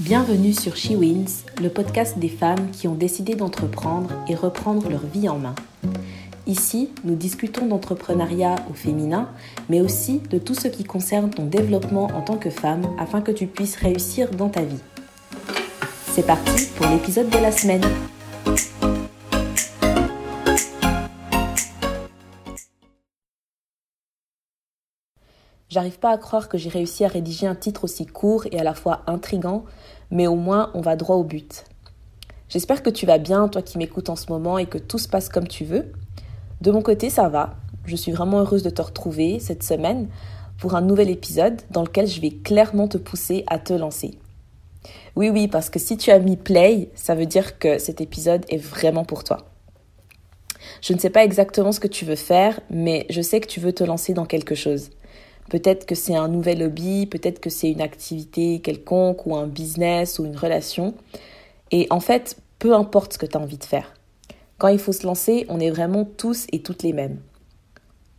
Bienvenue sur She Wins, le podcast des femmes qui ont décidé d'entreprendre et reprendre leur vie en main. Ici, nous discutons d'entrepreneuriat au féminin, mais aussi de tout ce qui concerne ton développement en tant que femme afin que tu puisses réussir dans ta vie. C'est parti pour l'épisode de la semaine. J'arrive pas à croire que j'ai réussi à rédiger un titre aussi court et à la fois intrigant, mais au moins on va droit au but. J'espère que tu vas bien, toi qui m'écoutes en ce moment, et que tout se passe comme tu veux. De mon côté, ça va. Je suis vraiment heureuse de te retrouver cette semaine pour un nouvel épisode dans lequel je vais clairement te pousser à te lancer. Oui, oui, parce que si tu as mis play, ça veut dire que cet épisode est vraiment pour toi. Je ne sais pas exactement ce que tu veux faire, mais je sais que tu veux te lancer dans quelque chose. Peut-être que c'est un nouvel hobby, peut-être que c'est une activité quelconque ou un business ou une relation. Et en fait, peu importe ce que tu as envie de faire. Quand il faut se lancer, on est vraiment tous et toutes les mêmes.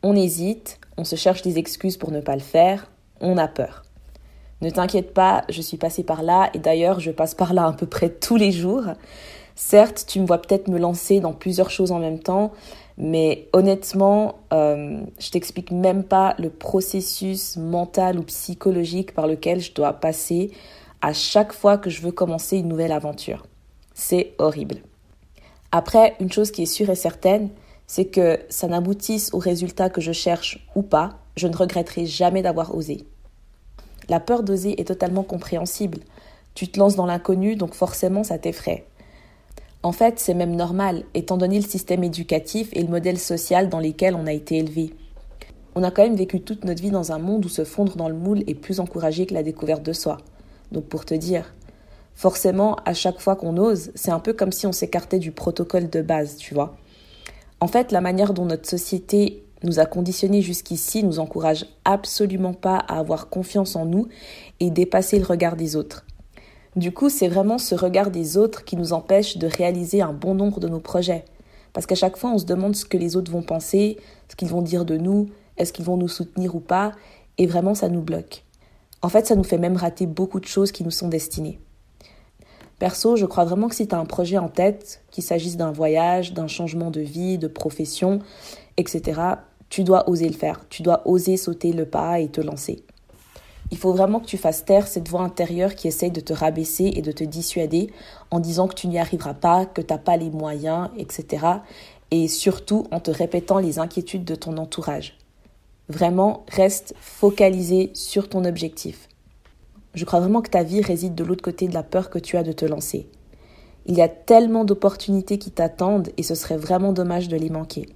On hésite, on se cherche des excuses pour ne pas le faire, on a peur. Ne t'inquiète pas, je suis passée par là et d'ailleurs je passe par là à peu près tous les jours. Certes, tu me vois peut-être me lancer dans plusieurs choses en même temps, mais honnêtement, euh, je t'explique même pas le processus mental ou psychologique par lequel je dois passer à chaque fois que je veux commencer une nouvelle aventure. C'est horrible. Après, une chose qui est sûre et certaine, c'est que ça n'aboutisse au résultat que je cherche ou pas, je ne regretterai jamais d'avoir osé. La peur d'oser est totalement compréhensible. Tu te lances dans l'inconnu, donc forcément ça t'effraie. En fait, c'est même normal, étant donné le système éducatif et le modèle social dans lesquels on a été élevé. On a quand même vécu toute notre vie dans un monde où se fondre dans le moule est plus encouragé que la découverte de soi. Donc pour te dire, forcément, à chaque fois qu'on ose, c'est un peu comme si on s'écartait du protocole de base, tu vois. En fait, la manière dont notre société nous a conditionnés jusqu'ici nous encourage absolument pas à avoir confiance en nous et dépasser le regard des autres. Du coup, c'est vraiment ce regard des autres qui nous empêche de réaliser un bon nombre de nos projets. Parce qu'à chaque fois, on se demande ce que les autres vont penser, ce qu'ils vont dire de nous, est-ce qu'ils vont nous soutenir ou pas, et vraiment, ça nous bloque. En fait, ça nous fait même rater beaucoup de choses qui nous sont destinées. Perso, je crois vraiment que si tu as un projet en tête, qu'il s'agisse d'un voyage, d'un changement de vie, de profession, etc., tu dois oser le faire. Tu dois oser sauter le pas et te lancer. Il faut vraiment que tu fasses taire cette voix intérieure qui essaye de te rabaisser et de te dissuader en disant que tu n'y arriveras pas, que tu n'as pas les moyens, etc. Et surtout en te répétant les inquiétudes de ton entourage. Vraiment, reste focalisé sur ton objectif. Je crois vraiment que ta vie réside de l'autre côté de la peur que tu as de te lancer. Il y a tellement d'opportunités qui t'attendent et ce serait vraiment dommage de les manquer.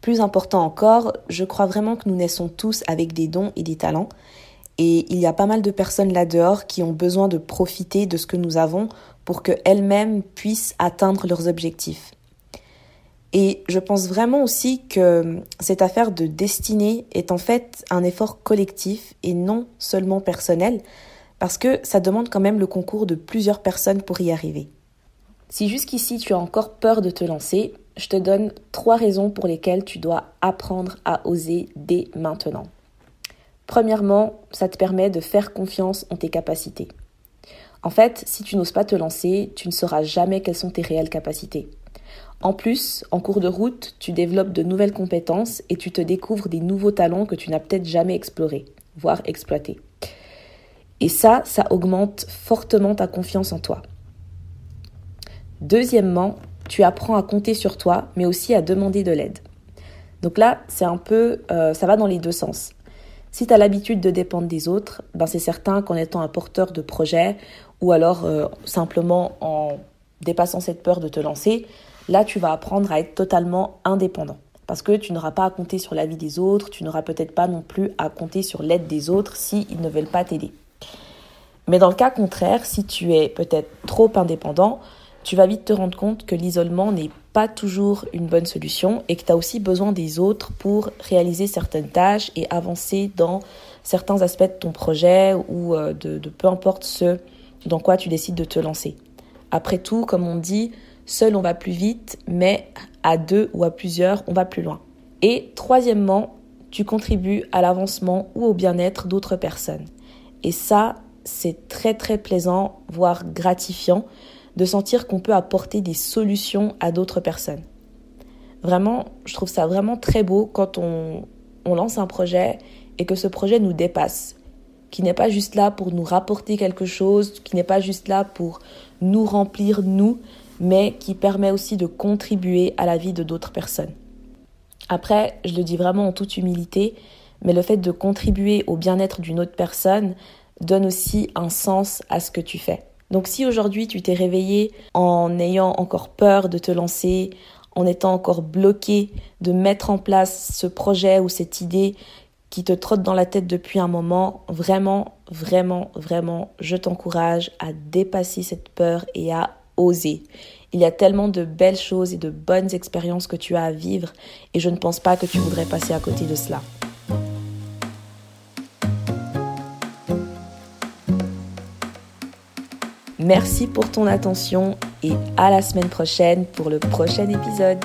Plus important encore, je crois vraiment que nous naissons tous avec des dons et des talents et il y a pas mal de personnes là-dehors qui ont besoin de profiter de ce que nous avons pour qu'elles-mêmes puissent atteindre leurs objectifs. Et je pense vraiment aussi que cette affaire de destinée est en fait un effort collectif et non seulement personnel, parce que ça demande quand même le concours de plusieurs personnes pour y arriver. Si jusqu'ici tu as encore peur de te lancer, je te donne trois raisons pour lesquelles tu dois apprendre à oser dès maintenant. Premièrement, ça te permet de faire confiance en tes capacités. En fait, si tu n'oses pas te lancer, tu ne sauras jamais quelles sont tes réelles capacités. En plus, en cours de route, tu développes de nouvelles compétences et tu te découvres des nouveaux talents que tu n'as peut-être jamais explorés, voire exploités. Et ça, ça augmente fortement ta confiance en toi. Deuxièmement, tu apprends à compter sur toi, mais aussi à demander de l'aide. Donc là, c'est un peu, euh, ça va dans les deux sens. Si tu as l'habitude de dépendre des autres, ben c'est certain qu'en étant un porteur de projet ou alors euh, simplement en dépassant cette peur de te lancer, là tu vas apprendre à être totalement indépendant. Parce que tu n'auras pas à compter sur l'avis des autres, tu n'auras peut-être pas non plus à compter sur l'aide des autres s'ils ne veulent pas t'aider. Mais dans le cas contraire, si tu es peut-être trop indépendant, tu vas vite te rendre compte que l'isolement n'est pas toujours une bonne solution et que tu as aussi besoin des autres pour réaliser certaines tâches et avancer dans certains aspects de ton projet ou euh, de, de peu importe ce dans quoi tu décides de te lancer. Après tout, comme on dit, seul on va plus vite, mais à deux ou à plusieurs, on va plus loin. Et troisièmement, tu contribues à l'avancement ou au bien-être d'autres personnes. Et ça, c'est très très plaisant, voire gratifiant, de sentir qu'on peut apporter des solutions à d'autres personnes. Vraiment, je trouve ça vraiment très beau quand on, lance un projet et que ce projet nous dépasse, qui n'est pas juste là pour nous rapporter quelque chose, qui n'est pas juste là pour nous remplir nous, mais qui permet aussi de contribuer à la vie de d'autres personnes. Après, je le dis vraiment en toute humilité, mais le fait de contribuer au bien-être d'une autre personne donne aussi un sens à ce que tu fais. Donc si aujourd'hui tu t'es réveillé en ayant encore peur de te lancer, en étant encore bloqué de mettre en place ce projet ou cette idée qui te trotte dans la tête depuis un moment, vraiment, vraiment, vraiment, je t'encourage à dépasser cette peur et à oser. Il y a tellement de belles choses et de bonnes expériences que tu as à vivre et je ne pense pas que tu voudrais passer à côté de cela. Merci pour ton attention et à la semaine prochaine pour le prochain épisode.